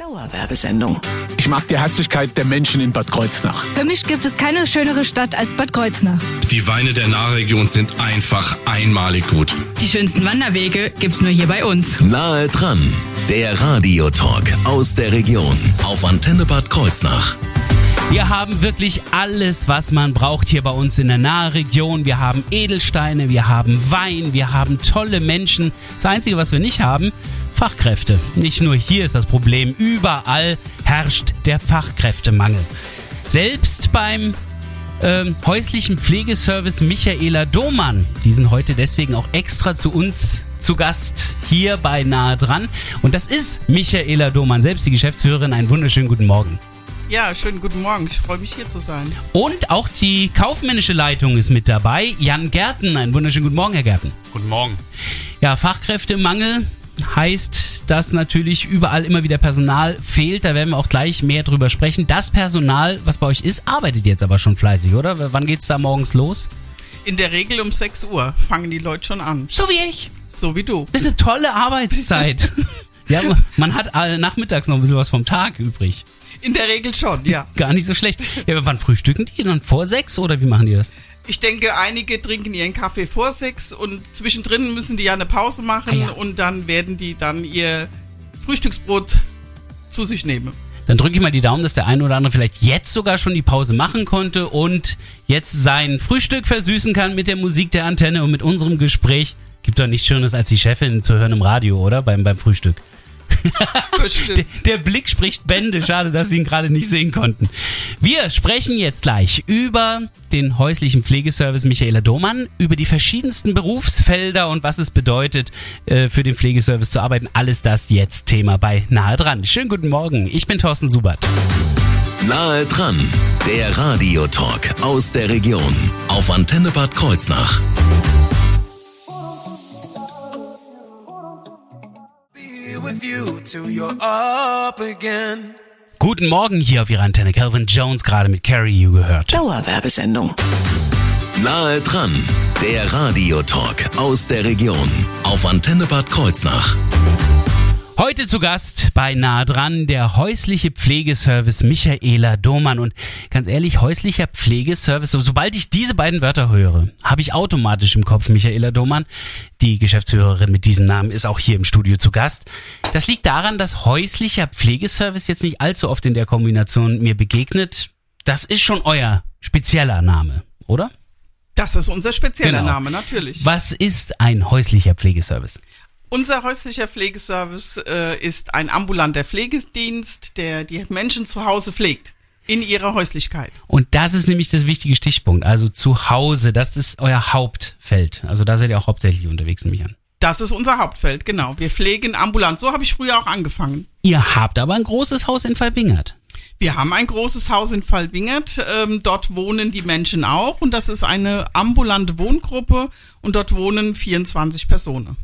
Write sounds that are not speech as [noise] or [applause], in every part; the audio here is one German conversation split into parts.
Dauerwerbesendung. Ich mag die Herzlichkeit der Menschen in Bad Kreuznach. Für mich gibt es keine schönere Stadt als Bad Kreuznach. Die Weine der Nahregion sind einfach einmalig gut. Die schönsten Wanderwege gibt's nur hier bei uns. Nahe dran, der Radiotalk aus der Region auf Antenne Bad Kreuznach. Wir haben wirklich alles, was man braucht hier bei uns in der Nahregion. Wir haben Edelsteine, wir haben Wein, wir haben tolle Menschen. Das Einzige, was wir nicht haben, Fachkräfte. Nicht nur hier ist das Problem, überall herrscht der Fachkräftemangel. Selbst beim ähm, häuslichen Pflegeservice Michaela Domann. Die sind heute deswegen auch extra zu uns zu Gast hier bei Nahe dran. Und das ist Michaela Domann, selbst die Geschäftsführerin. Einen wunderschönen guten Morgen. Ja, schönen guten Morgen. Ich freue mich hier zu sein. Und auch die kaufmännische Leitung ist mit dabei. Jan Gärten. Einen wunderschönen guten Morgen, Herr Gärten. Guten Morgen. Ja, Fachkräftemangel heißt, dass natürlich überall immer wieder Personal fehlt. Da werden wir auch gleich mehr drüber sprechen. Das Personal, was bei euch ist, arbeitet jetzt aber schon fleißig, oder? Wann geht's da morgens los? In der Regel um 6 Uhr fangen die Leute schon an. So wie ich. So wie du. Das ist eine tolle Arbeitszeit. [laughs] ja, man hat äh, nachmittags noch ein bisschen was vom Tag übrig. In der Regel schon, ja. [laughs] Gar nicht so schlecht. Ja, aber wann frühstücken die dann? Vor sechs oder wie machen die das? Ich denke, einige trinken ihren Kaffee vor sechs und zwischendrin müssen die ja eine Pause machen Ah ja. und dann werden die dann ihr Frühstücksbrot zu sich nehmen. Dann drücke ich mal die Daumen, dass der eine oder andere vielleicht jetzt sogar schon die Pause machen konnte und jetzt sein Frühstück versüßen kann mit der Musik der Antenne und mit unserem Gespräch. Gibt doch nichts Schönes, als die Chefin zu hören im Radio, oder? Beim, beim Frühstück. [laughs] Der, Bestimmt. der Blick spricht Bände. Schade, dass Sie ihn gerade nicht sehen konnten. Wir sprechen jetzt gleich über den häuslichen Pflegeservice Michaela Domann, über die verschiedensten Berufsfelder und was es bedeutet, äh, für den Pflegeservice zu arbeiten. Alles das jetzt Thema bei Nahe dran. Schönen guten Morgen. Ich bin Thorsten Subert. Nahe dran, der Radiotalk aus der Region auf Antenne Bad Kreuznach. Guten Morgen hier auf Ihrer Antenne. Calvin Jones gerade mit Carrie You gehört. Dauerwerbesendung. Nahe dran, der Radiotalk aus der Region auf Antenne Bad Kreuznach. Heute zu Gast bei Nah dran der häusliche Pflegeservice Michaela Domann. Und ganz ehrlich, häuslicher Pflegeservice, so, sobald ich diese beiden Wörter höre, habe ich automatisch im Kopf Michaela Domann. Die Geschäftsführerin mit diesem Namen ist auch hier im Studio zu Gast. Das liegt daran, dass häuslicher Pflegeservice jetzt nicht allzu oft in der Kombination mir begegnet. Das ist schon euer spezieller Name, oder? Das ist unser spezieller Genau. Name, natürlich. Was ist ein häuslicher Pflegeservice? Unser häuslicher Pflegeservice äh, ist ein ambulanter Pflegedienst, der die Menschen zu Hause pflegt. In ihrer Häuslichkeit. Und das ist nämlich das wichtige Stichpunkt. Also zu Hause, das ist euer Hauptfeld. Also da seid ihr auch hauptsächlich unterwegs, nehme ich an. Das ist unser Hauptfeld, genau. Wir pflegen ambulant. So habe ich früher auch angefangen. Ihr habt aber ein großes Haus in Falbingert. Wir haben ein großes Haus in Fallbingert. Ähm, dort wohnen die Menschen auch und das ist eine ambulante Wohngruppe und dort wohnen 24 Personen.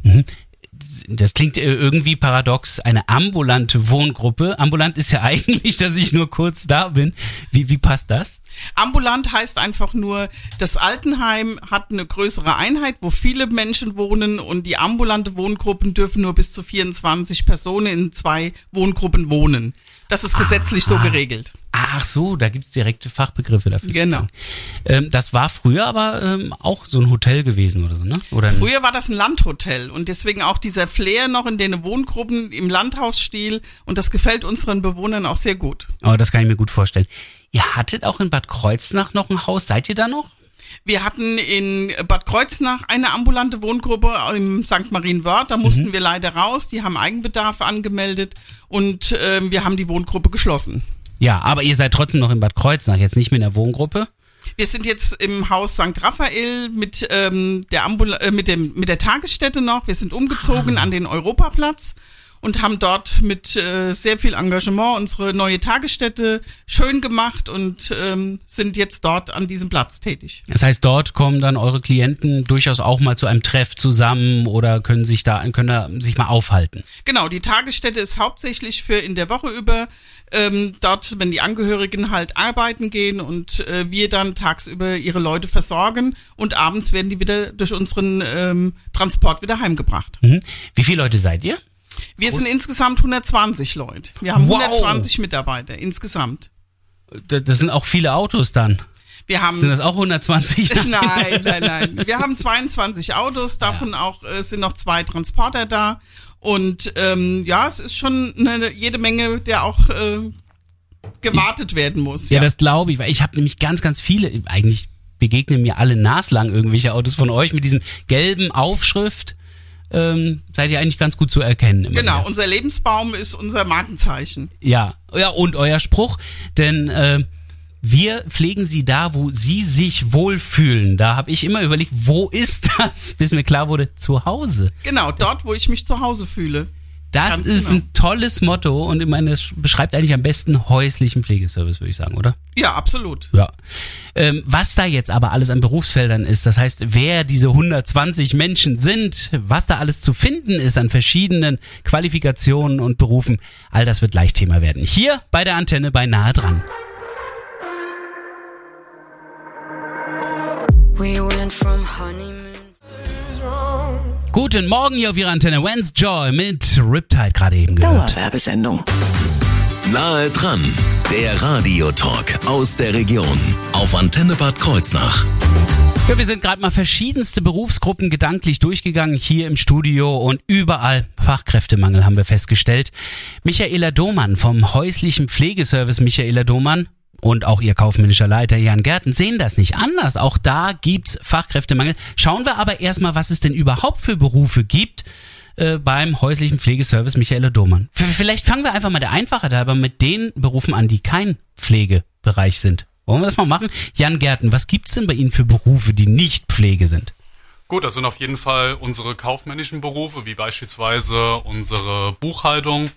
Das klingt äh, irgendwie paradox. Eine ambulante Wohngruppe. Ambulant ist ja [laughs] eigentlich, dass ich nur kurz da bin. Wie, wie passt das? Ambulant heißt einfach nur, das Altenheim hat eine größere Einheit, wo viele Menschen wohnen und die ambulante Wohngruppen dürfen nur bis zu 24 Personen in zwei Wohngruppen wohnen. Das ist gesetzlich so geregelt. Ach so, da gibt's direkte Fachbegriffe dafür. Genau. Ähm, das war früher aber ähm, auch so ein Hotel gewesen oder so, ne? Oder Früher war das ein Landhotel und deswegen auch dieser Flair noch in den Wohngruppen im Landhausstil und das gefällt unseren Bewohnern auch sehr gut. Aber Oh, das kann ich mir gut vorstellen. Ihr hattet auch in Bad Kreuznach noch ein Haus. Seid ihr da noch? Wir hatten in Bad Kreuznach eine ambulante Wohngruppe im St. Marienwörth. Da mussten wir leider raus. Die haben Eigenbedarf angemeldet und ähm, wir haben die Wohngruppe geschlossen. Ja, aber ihr seid trotzdem noch in Bad Kreuznach, jetzt nicht mit einer Wohngruppe. Wir sind jetzt im Haus St. Raphael mit, ähm, der Ambul äh, mit, dem, mit der Tagesstätte noch. Wir sind umgezogen an den Europaplatz und haben dort mit äh, sehr viel Engagement unsere neue Tagesstätte schön gemacht und ähm, sind jetzt dort an diesem Platz tätig. Das heißt, dort kommen dann eure Klienten durchaus auch mal zu einem Treff zusammen oder können sich da können da sich mal aufhalten. Genau, die Tagesstätte ist hauptsächlich für in der Woche über ähm, dort, wenn die Angehörigen halt arbeiten gehen und äh, wir dann tagsüber ihre Leute versorgen und abends werden die wieder durch unseren ähm, Transport wieder heimgebracht. Mhm. Wie viele Leute seid ihr? Wir sind insgesamt 120 Leute. Wir haben Wow. 120 Mitarbeiter insgesamt. Da- Das sind auch viele Autos dann. Wir haben Sind das auch 120? [laughs] Nein, nein, nein. Wir haben 22 Autos, davon auch äh, sind noch zwei Transporter da. Und ähm, ja, es ist schon eine, jede Menge, der auch äh, gewartet werden muss. Ja, das glaube ich, weil ich habe nämlich ganz, ganz viele, eigentlich begegnen mir alle naslang irgendwelche Autos von euch mit diesem gelben Aufschrift. Ähm, seid ihr eigentlich ganz gut zu erkennen. Genau, wieder. unser Lebensbaum ist unser Markenzeichen. Ja, ja, und euer Spruch, denn äh, wir pflegen sie da, wo sie sich wohlfühlen. Da habe ich immer überlegt, wo ist das, [laughs] bis mir klar wurde, zu Hause. Genau, dort, wo ich mich zu Hause fühle. Das Ganz ist genau. ein tolles Motto und ich meine, das beschreibt eigentlich am besten häuslichen Pflegeservice, würde ich sagen, oder? Ja, absolut. Ja. Ähm, was da jetzt aber alles an Berufsfeldern ist, das heißt, wer diese 120 Menschen sind, was da alles zu finden ist an verschiedenen Qualifikationen und Berufen, all das wird gleich Thema werden. Hier bei der Antenne bei Nahe dran. We went from honeymoon. Guten Morgen hier auf Ihrer Antenne. When's Joy mit Riptide gerade eben gehört. Dauerwerbesendung. Nahe dran, der Radiotalk aus der Region auf Antenne Bad Kreuznach. Ja, wir sind gerade mal verschiedenste Berufsgruppen gedanklich durchgegangen hier im Studio und überall Fachkräftemangel haben wir festgestellt. Michaela Domann vom häuslichen Pflegeservice Michaela Domann und auch ihr kaufmännischer Leiter Jan Gärten sehen das nicht anders. Auch da gibt's Fachkräftemangel. Schauen wir aber erstmal, was es denn überhaupt für Berufe gibt äh, beim häuslichen Pflegeservice Michaela Domann. Vielleicht fangen wir einfach mal der Einfachheit halber mit den Berufen an, die kein Pflegebereich sind. Wollen wir das mal machen? Jan Gärten, was gibt's denn bei Ihnen für Berufe, die nicht Pflege sind? Gut, das sind auf jeden Fall unsere kaufmännischen Berufe, wie beispielsweise unsere Buchhaltung.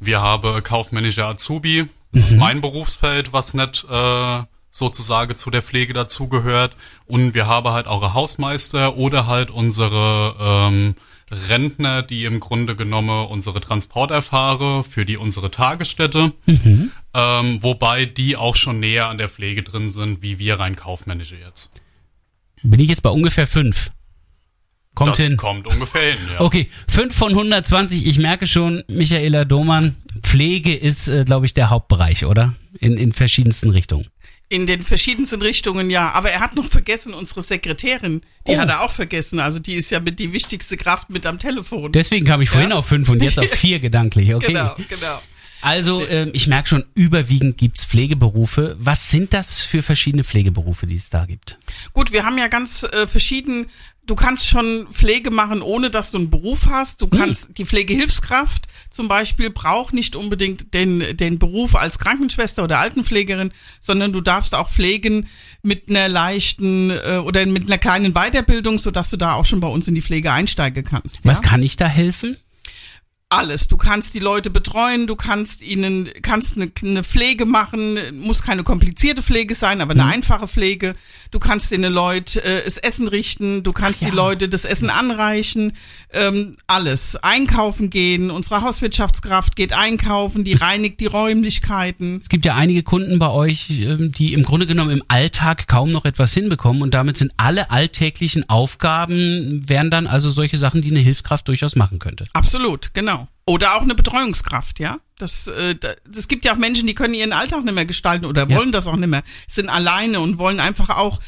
Wir haben kaufmännische Azubi. Das ist mein Berufsfeld, was nicht äh, sozusagen zu der Pflege dazugehört. Und wir haben halt auch Hausmeister oder halt unsere ähm, Rentner, die im Grunde genommen unsere Transporterfahrer für die unsere Tagesstätte, ähm, wobei die auch schon näher an der Pflege drin sind, wie wir rein kaufmännische jetzt. Bin ich jetzt bei ungefähr fünf? Kommt das hin. kommt ungefähr hin, ja. Okay, 5 von 120. Ich merke schon, Michaela Domann, Pflege ist, äh, glaube ich, der Hauptbereich, oder? In, in verschiedensten Richtungen. In den verschiedensten Richtungen, ja. Aber er hat noch vergessen, unsere Sekretärin. Die Oh. hat er auch vergessen. Also die ist ja mit die wichtigste Kraft mit am Telefon. Deswegen kam ich vorhin Ja. auf fünf und jetzt auf vier [laughs] gedanklich, okay? Genau, genau. Also, ähm, ich merke schon, überwiegend gibt's Pflegeberufe. Was sind das für verschiedene Pflegeberufe, die es da gibt? Gut, wir haben ja ganz äh, verschieden. Du kannst schon Pflege machen, ohne dass du einen Beruf hast. Du kannst die Pflegehilfskraft zum Beispiel braucht nicht unbedingt den den Beruf als Krankenschwester oder Altenpflegerin, sondern du darfst auch pflegen mit einer leichten äh, oder mit einer kleinen Weiterbildung, so dass du da auch schon bei uns in die Pflege einsteigen kannst. Was ja? kann ich da helfen? Alles. Du kannst die Leute betreuen, du kannst ihnen, kannst eine, eine Pflege machen, muss keine komplizierte Pflege sein, aber eine einfache Pflege. Du kannst den Leuten äh, das Essen richten, du kannst die Leute das Essen anreichen, ähm, alles. Einkaufen gehen, unsere Hauswirtschaftskraft geht einkaufen, die reinigt die Räumlichkeiten. Es gibt ja einige Kunden bei euch, ähm, die im Grunde genommen im Alltag kaum noch etwas hinbekommen und damit sind alle alltäglichen Aufgaben, wären dann also solche Sachen, die eine Hilfskraft durchaus machen könnte. Absolut, genau. Oder auch eine Betreuungskraft, ja. Das, äh, da- es gibt ja auch Menschen, die können ihren Alltag nicht mehr gestalten oder Ja. wollen das auch nicht mehr, sind alleine und wollen einfach auch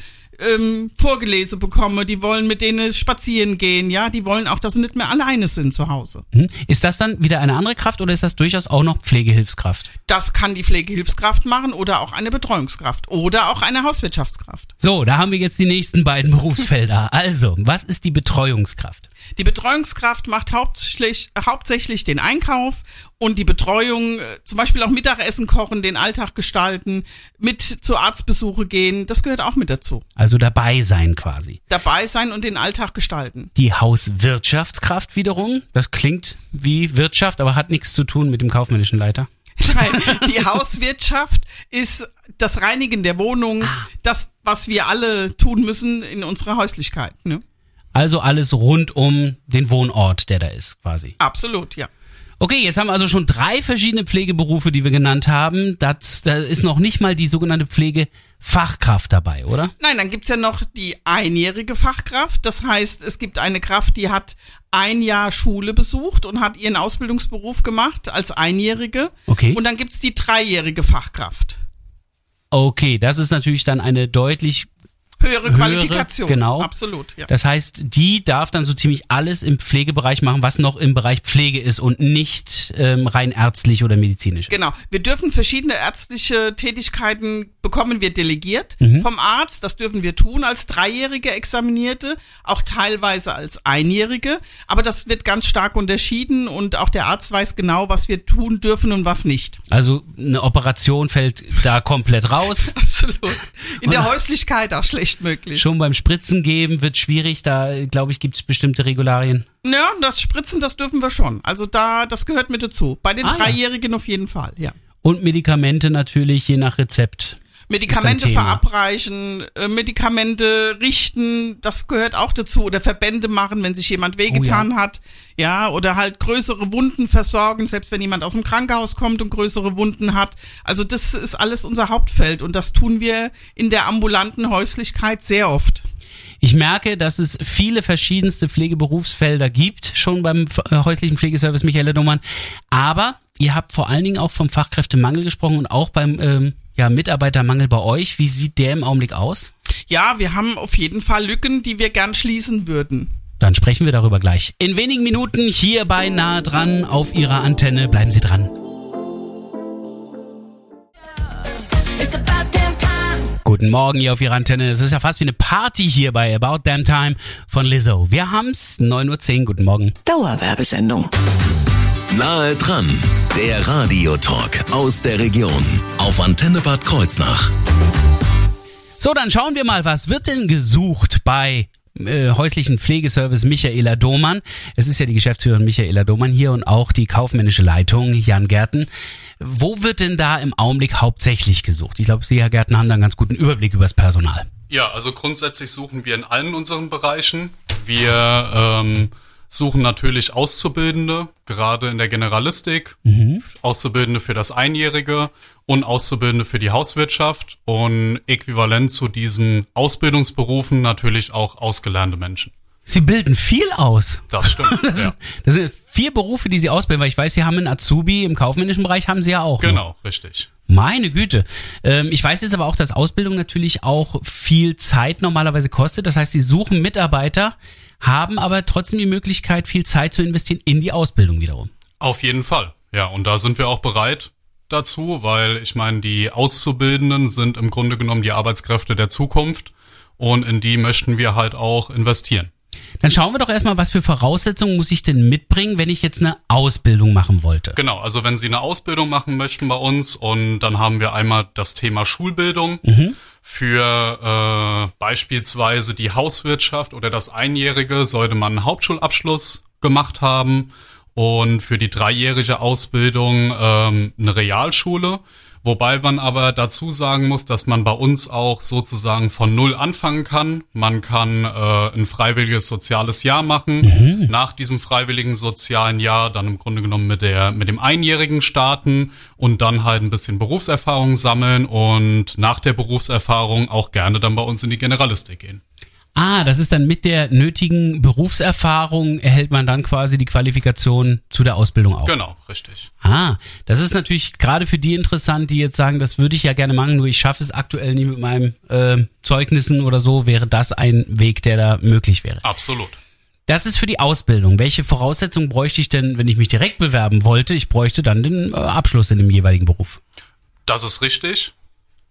ähm, Vorgelese bekommen, die wollen mit denen spazieren gehen, ja, die wollen auch, dass sie nicht mehr alleine sind zu Hause. Hm? Ist das dann wieder eine andere Kraft oder ist das durchaus auch noch Pflegehilfskraft? Das kann die Pflegehilfskraft machen oder auch eine Betreuungskraft oder auch eine Hauswirtschaftskraft. So, da haben wir jetzt die nächsten beiden [laughs] Berufsfelder. Also, was ist die Betreuungskraft? Die Betreuungskraft macht hauptsächlich, hauptsächlich den Einkauf und die Betreuung, äh, zum Beispiel auch Mittagessen kochen, den Alltag gestalten, mit zu Arztbesuche gehen, das gehört auch mit dazu. Also dabei sein quasi. Dabei sein und den Alltag gestalten. Die Hauswirtschaftskraft wiederum, das klingt wie Wirtschaft, aber hat nichts zu tun mit dem kaufmännischen Leiter. [laughs] Nein, die Hauswirtschaft ist das Reinigen der Wohnung, das, was wir alle tun müssen in unserer Häuslichkeit. Ne? Also alles rund um den Wohnort, der da ist quasi. Absolut, ja. Okay, jetzt haben wir also schon drei verschiedene Pflegeberufe, die wir genannt haben. Das, da ist noch nicht mal die sogenannte Pflegefachkraft dabei, oder? Nein, dann gibt's ja noch die einjährige Fachkraft. Das heißt, es gibt eine Kraft, die hat ein Jahr Schule besucht und hat ihren Ausbildungsberuf gemacht als Einjährige. Okay. Und dann gibt's die dreijährige Fachkraft. Okay, das ist natürlich dann eine deutlich Höhere Qualifikation. genau. Absolut, ja. Das heißt, die darf dann so ziemlich alles im Pflegebereich machen, was noch im Bereich Pflege ist und nicht ähm, rein ärztlich oder medizinisch. ist. Genau. Wir dürfen verschiedene ärztliche Tätigkeiten bekommen wir delegiert Mhm. vom Arzt. Das dürfen wir tun als dreijährige Examinierte, auch teilweise als Einjährige. Aber das wird ganz stark unterschieden und auch der Arzt weiß genau, was wir tun dürfen und was nicht. Also eine Operation fällt da komplett raus. [laughs] Absolut. In der Häuslichkeit auch schlecht möglich. Schon beim Spritzen geben wird schwierig. Da glaube ich gibt es bestimmte Regularien. Ja, das Spritzen, das dürfen wir schon. Also da, das gehört mit dazu. Bei den Ah, ja. Dreijährigen auf jeden Fall, ja. Und Medikamente natürlich je nach Rezept. Medikamente verabreichen, äh, Medikamente richten, das gehört auch dazu. Oder Verbände machen, wenn sich jemand wehgetan hat. Ja, oder halt größere Wunden versorgen, selbst wenn jemand aus dem Krankenhaus kommt und größere Wunden hat. Also das ist alles unser Hauptfeld und das tun wir in der ambulanten Häuslichkeit sehr oft. Ich merke, dass es viele verschiedenste Pflegeberufsfelder gibt, schon beim äh, häuslichen Pflegeservice Michaela Domann. Aber ihr habt vor allen Dingen auch vom Fachkräftemangel gesprochen und auch beim ähm, ja, Mitarbeitermangel bei euch. Wie sieht der im Augenblick aus? Ja, wir haben auf jeden Fall Lücken, die wir gern schließen würden. Dann sprechen wir darüber gleich. In wenigen Minuten hier bei Nahe dran auf Ihrer Antenne. Bleiben Sie dran. Guten Morgen hier auf Ihrer Antenne. Es ist ja fast wie eine Party hier bei About Damn Time von Lizzo. Wir haben's 9.10 Uhr. Guten Morgen. Dauerwerbesendung. Nahe dran, der Radiotalk aus der Region auf Antenne Bad Kreuznach. So, dann schauen wir mal, was wird denn gesucht bei äh, häuslichen Pflegeservice Michaela Domann. Es ist ja die Geschäftsführerin Michaela Domann hier und auch die kaufmännische Leitung Jan Gärten. Wo wird denn da im Augenblick hauptsächlich gesucht? Ich glaube, Sie, Herr Gärten, haben da einen ganz guten Überblick über das Personal. Ja, also grundsätzlich suchen wir in allen unseren Bereichen. Wir ähm, suchen natürlich Auszubildende, gerade in der Generalistik, Auszubildende für das Einjährige und Auszubildende für die Hauswirtschaft und äquivalent zu diesen Ausbildungsberufen natürlich auch ausgelernte Menschen. Sie bilden viel aus. Das stimmt. [laughs] Das, ja. das sind vier Berufe, die Sie ausbilden, weil ich weiß, Sie haben einen Azubi im kaufmännischen Bereich, haben Sie ja auch. noch. Genau, richtig. Meine Güte. Ähm, ich weiß jetzt aber auch, dass Ausbildung natürlich auch viel Zeit normalerweise kostet. Das heißt, Sie suchen Mitarbeiter, haben aber trotzdem die Möglichkeit, viel Zeit zu investieren in die Ausbildung wiederum. Auf jeden Fall. Ja, und da sind wir auch bereit dazu, weil ich meine, die Auszubildenden sind im Grunde genommen die Arbeitskräfte der Zukunft und in die möchten wir halt auch investieren. Dann schauen wir doch erstmal, was für Voraussetzungen muss ich denn mitbringen, wenn ich jetzt eine Ausbildung machen wollte. Genau, also wenn Sie eine Ausbildung machen möchten bei uns und dann haben wir einmal das Thema Schulbildung für äh, beispielsweise die Hauswirtschaft oder das Einjährige sollte man einen Hauptschulabschluss gemacht haben und für die dreijährige Ausbildung ähm, eine Realschule. Wobei man aber dazu sagen muss, dass man bei uns auch sozusagen von Null anfangen kann. Man kann äh, ein freiwilliges soziales Jahr machen. Nach diesem freiwilligen sozialen Jahr dann im Grunde genommen mit der mit dem Einjährigen starten und dann halt ein bisschen Berufserfahrung sammeln und nach der Berufserfahrung auch gerne dann bei uns in die Generalistik gehen. Ah, das ist dann mit der nötigen Berufserfahrung erhält man dann quasi die Qualifikation zu der Ausbildung auch. Genau, richtig. Ah, das ist natürlich gerade für die interessant, die jetzt sagen, das würde ich ja gerne machen, nur ich schaffe es aktuell nicht mit meinen äh, Zeugnissen oder so, wäre das ein Weg, der da möglich wäre. Absolut. Das ist für die Ausbildung. Welche Voraussetzungen bräuchte ich denn, wenn ich mich direkt bewerben wollte? Ich bräuchte dann den äh, Abschluss in dem jeweiligen Beruf. Das ist richtig.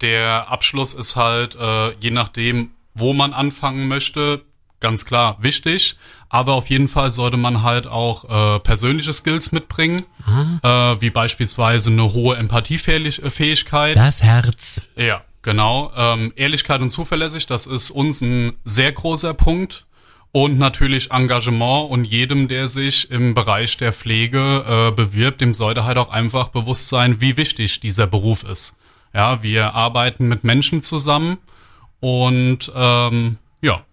Der Abschluss ist halt, äh, je nachdem, wo man anfangen möchte, ganz klar wichtig. Aber auf jeden Fall sollte man halt auch äh, persönliche Skills mitbringen, äh, wie beispielsweise eine hohe Empathiefähigkeit. Das Herz. Ja, genau. Ähm, Ehrlichkeit und zuverlässig, das ist uns ein sehr großer Punkt. Und natürlich Engagement und jedem, der sich im Bereich der Pflege äh, bewirbt, dem sollte halt auch einfach bewusst sein, wie wichtig dieser Beruf ist. Ja, wir arbeiten mit Menschen zusammen und ähm, ja,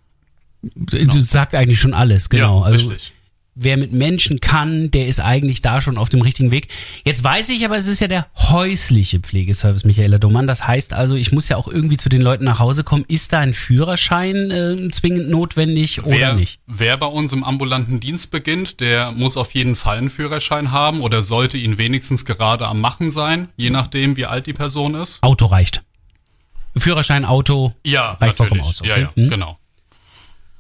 Du sagt eigentlich schon alles, genau. ja also richtig. wer mit Menschen kann, der ist eigentlich da schon auf dem richtigen Weg. Jetzt weiß ich aber, es ist ja der häusliche Pflegeservice, Michaela Domann. Das heißt also, ich muss ja auch irgendwie zu den Leuten nach Hause kommen. Ist da ein Führerschein äh, zwingend notwendig oder wer, nicht? Wer bei uns im ambulanten Dienst beginnt, der muss auf jeden Fall einen Führerschein haben oder sollte ihn wenigstens gerade am Machen sein, je nachdem, wie alt die Person ist. Auto reicht. Führerschein, Auto Ja, reicht vollkommen natürlich. aus. Ja, okay? ja, Hm? genau.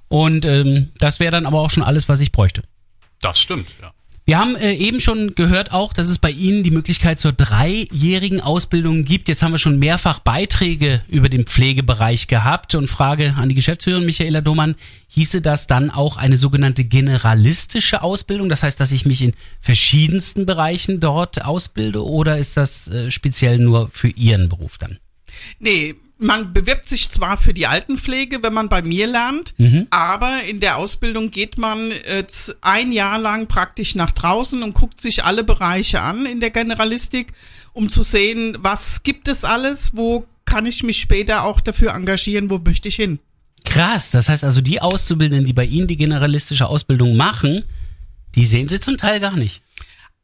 Und ähm, das wäre dann aber auch schon alles, was ich bräuchte. Das stimmt, ja. Wir haben äh, eben schon gehört auch, dass es bei Ihnen die Möglichkeit zur dreijährigen Ausbildung gibt. Jetzt haben wir schon mehrfach Beiträge über den Pflegebereich gehabt und Frage an die Geschäftsführerin Michaela Domann, hieße das dann auch eine sogenannte generalistische Ausbildung? Das heißt, dass ich mich in verschiedensten Bereichen dort ausbilde oder ist das äh, speziell nur für Ihren Beruf dann? Nee, man bewirbt sich zwar für die Altenpflege, wenn man bei mir lernt, aber in der Ausbildung geht man äh, z- ein Jahr lang praktisch nach draußen und guckt sich alle Bereiche an in der Generalistik, um zu sehen, was gibt es alles, wo kann ich mich später auch dafür engagieren, wo möchte ich hin. Krass, das heißt also die Auszubildenden, die bei Ihnen die generalistische Ausbildung machen, die sehen Sie zum Teil gar nicht.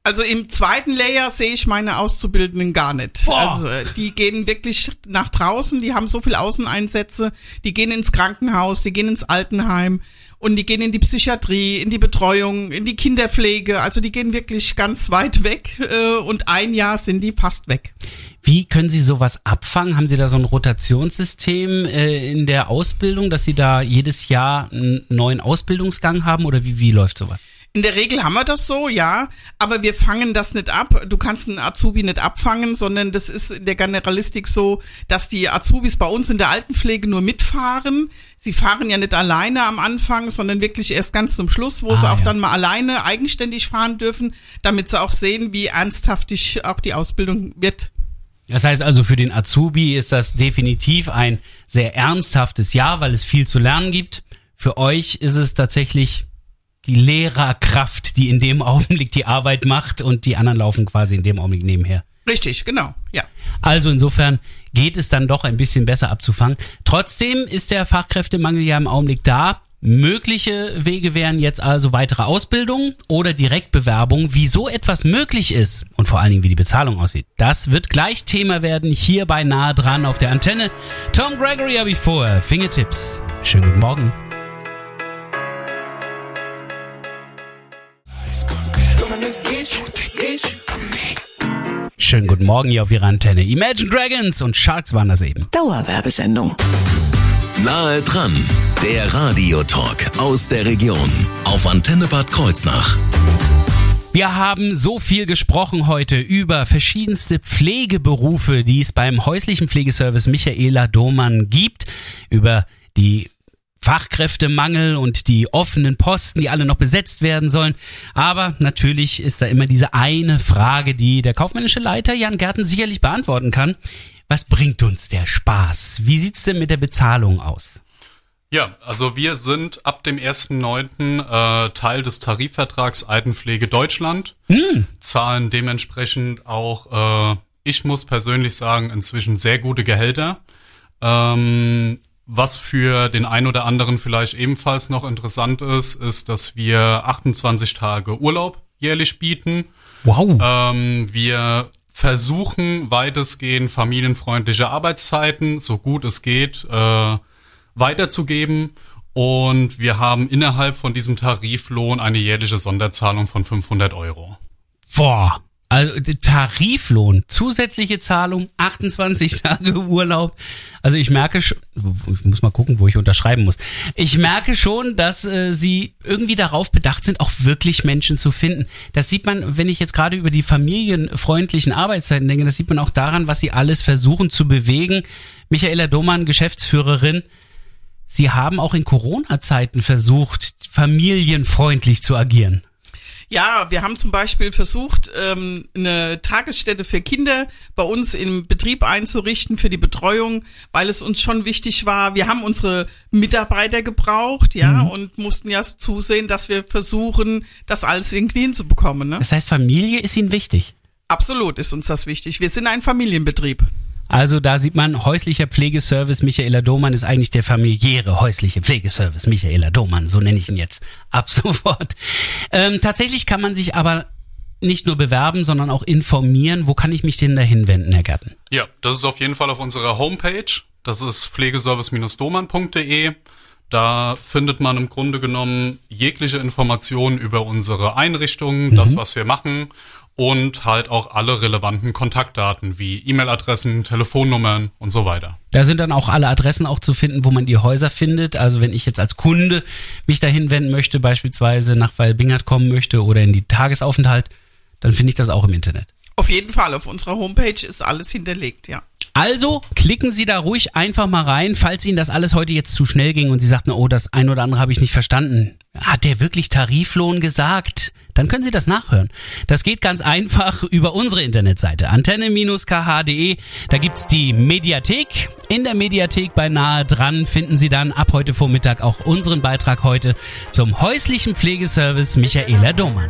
Also im zweiten Layer sehe ich meine Auszubildenden gar nicht. Boah. Also die gehen wirklich nach draußen, die haben so viel Außeneinsätze, die gehen ins Krankenhaus, die gehen ins Altenheim und die gehen in die Psychiatrie, in die Betreuung, in die Kinderpflege. Also die gehen wirklich ganz weit weg äh, und ein Jahr sind die fast weg. Wie können Sie sowas abfangen? Haben Sie da so ein Rotationssystem äh, in der Ausbildung, dass Sie da jedes Jahr einen neuen Ausbildungsgang haben oder wie, wie läuft sowas? In der Regel haben wir das so, ja, aber wir fangen das nicht ab. Du kannst einen Azubi nicht abfangen, sondern das ist in der Generalistik so, dass die Azubis bei uns in der Altenpflege nur mitfahren. Sie fahren ja nicht alleine am Anfang, sondern wirklich erst ganz zum Schluss, wo sie Ah, auch ja. dann mal alleine eigenständig fahren dürfen, damit sie auch sehen, wie ernsthaftig auch die Ausbildung wird. Das heißt also, für den Azubi ist das definitiv ein sehr ernsthaftes Jahr, weil es viel zu lernen gibt. Für euch ist es tatsächlich die Lehrerkraft, die in dem Augenblick die Arbeit macht und die anderen laufen quasi in dem Augenblick nebenher. Richtig, genau, ja. Also insofern geht es dann doch ein bisschen besser abzufangen. Trotzdem ist der Fachkräftemangel ja im Augenblick da. Mögliche Wege wären jetzt also weitere Ausbildung oder Direktbewerbung. Wie so etwas möglich ist und vor allen Dingen wie die Bezahlung aussieht, das wird gleich Thema werden hier bei Nahe dran auf der Antenne. Tom Gregory habe ich vor. Fingertips. Schönen guten Morgen. Schönen guten Morgen hier auf Ihrer Antenne. Imagine Dragons und Sharks waren das eben. Dauerwerbesendung. Nahe dran, der Radiotalk aus der Region auf Antenne Bad Kreuznach. Wir haben so viel gesprochen heute über verschiedenste Pflegeberufe, die es beim häuslichen Pflegeservice Michaela Domann gibt, über die Fachkräftemangel und die offenen Posten, die alle noch besetzt werden sollen. Aber natürlich ist da immer diese eine Frage, die der kaufmännische Leiter Jan Gärten sicherlich beantworten kann. Was bringt uns der Spaß? Wie sieht's denn mit der Bezahlung aus? Ja, also wir sind ab dem 1.9. Äh, Teil des Tarifvertrags Altenpflege Deutschland, zahlen dementsprechend auch, äh, ich muss persönlich sagen, inzwischen sehr gute Gehälter. Ähm, was für den einen oder anderen vielleicht ebenfalls noch interessant ist, ist, dass wir 28 Tage Urlaub jährlich bieten. Wow. Ähm, wir versuchen weitestgehend familienfreundliche Arbeitszeiten, so gut es geht, äh, weiterzugeben. Und wir haben innerhalb von diesem Tariflohn eine jährliche Sonderzahlung von 500 Euro. Boah. Also Tariflohn, zusätzliche Zahlung, 28 [laughs] Tage Urlaub. Also ich merke schon, ich muss mal gucken, wo ich unterschreiben muss. Ich merke schon, dass äh, sie irgendwie darauf bedacht sind, auch wirklich Menschen zu finden. Das sieht man, wenn ich jetzt gerade über die familienfreundlichen Arbeitszeiten denke, das sieht man auch daran, was sie alles versuchen zu bewegen. Michaela Domann, Geschäftsführerin, Sie haben auch in Corona-Zeiten versucht, familienfreundlich zu agieren. Ja, wir haben zum Beispiel versucht, ähm, eine Tagesstätte für Kinder bei uns im Betrieb einzurichten für die Betreuung, weil es uns schon wichtig war. Wir haben unsere Mitarbeiter gebraucht, ja, und mussten ja zusehen, dass wir versuchen, das alles irgendwie hinzubekommen. Ne? Das heißt, Familie ist Ihnen wichtig. Absolut ist uns das wichtig. Wir sind ein Familienbetrieb. Also da sieht man, häuslicher Pflegeservice Michaela Domann ist eigentlich der familiäre häusliche Pflegeservice Michaela Domann, so nenne ich ihn jetzt [laughs] ab sofort. Ähm, tatsächlich kann man sich aber nicht nur bewerben, sondern auch informieren. Wo kann ich mich denn da hinwenden, Herr Gatten? Ja, das ist auf jeden Fall auf unserer Homepage. Das ist pflegeservice-domann.de. Da findet man im Grunde genommen jegliche Informationen über unsere Einrichtungen, mhm. das, was wir machen und halt auch alle relevanten Kontaktdaten wie E-Mail-Adressen, Telefonnummern und so weiter. Da sind dann auch alle Adressen auch zu finden, wo man die Häuser findet. Also wenn ich jetzt als Kunde mich dahin wenden möchte, beispielsweise nach Weilbingert kommen möchte oder in die Tagesaufenthalt, dann finde ich das auch im Internet. Auf jeden Fall, auf unserer Homepage ist alles hinterlegt, ja. Also klicken Sie da ruhig einfach mal rein, falls Ihnen das alles heute jetzt zu schnell ging und Sie sagten, oh, das ein oder andere habe ich nicht verstanden. Hat der wirklich Tariflohn gesagt? Dann können Sie das nachhören. Das geht ganz einfach über unsere Internetseite antenne-kh.de. Da gibt's die Mediathek. In der Mediathek bei nahe dran finden Sie dann ab heute Vormittag auch unseren Beitrag heute zum häuslichen Pflegeservice Michaela Domann.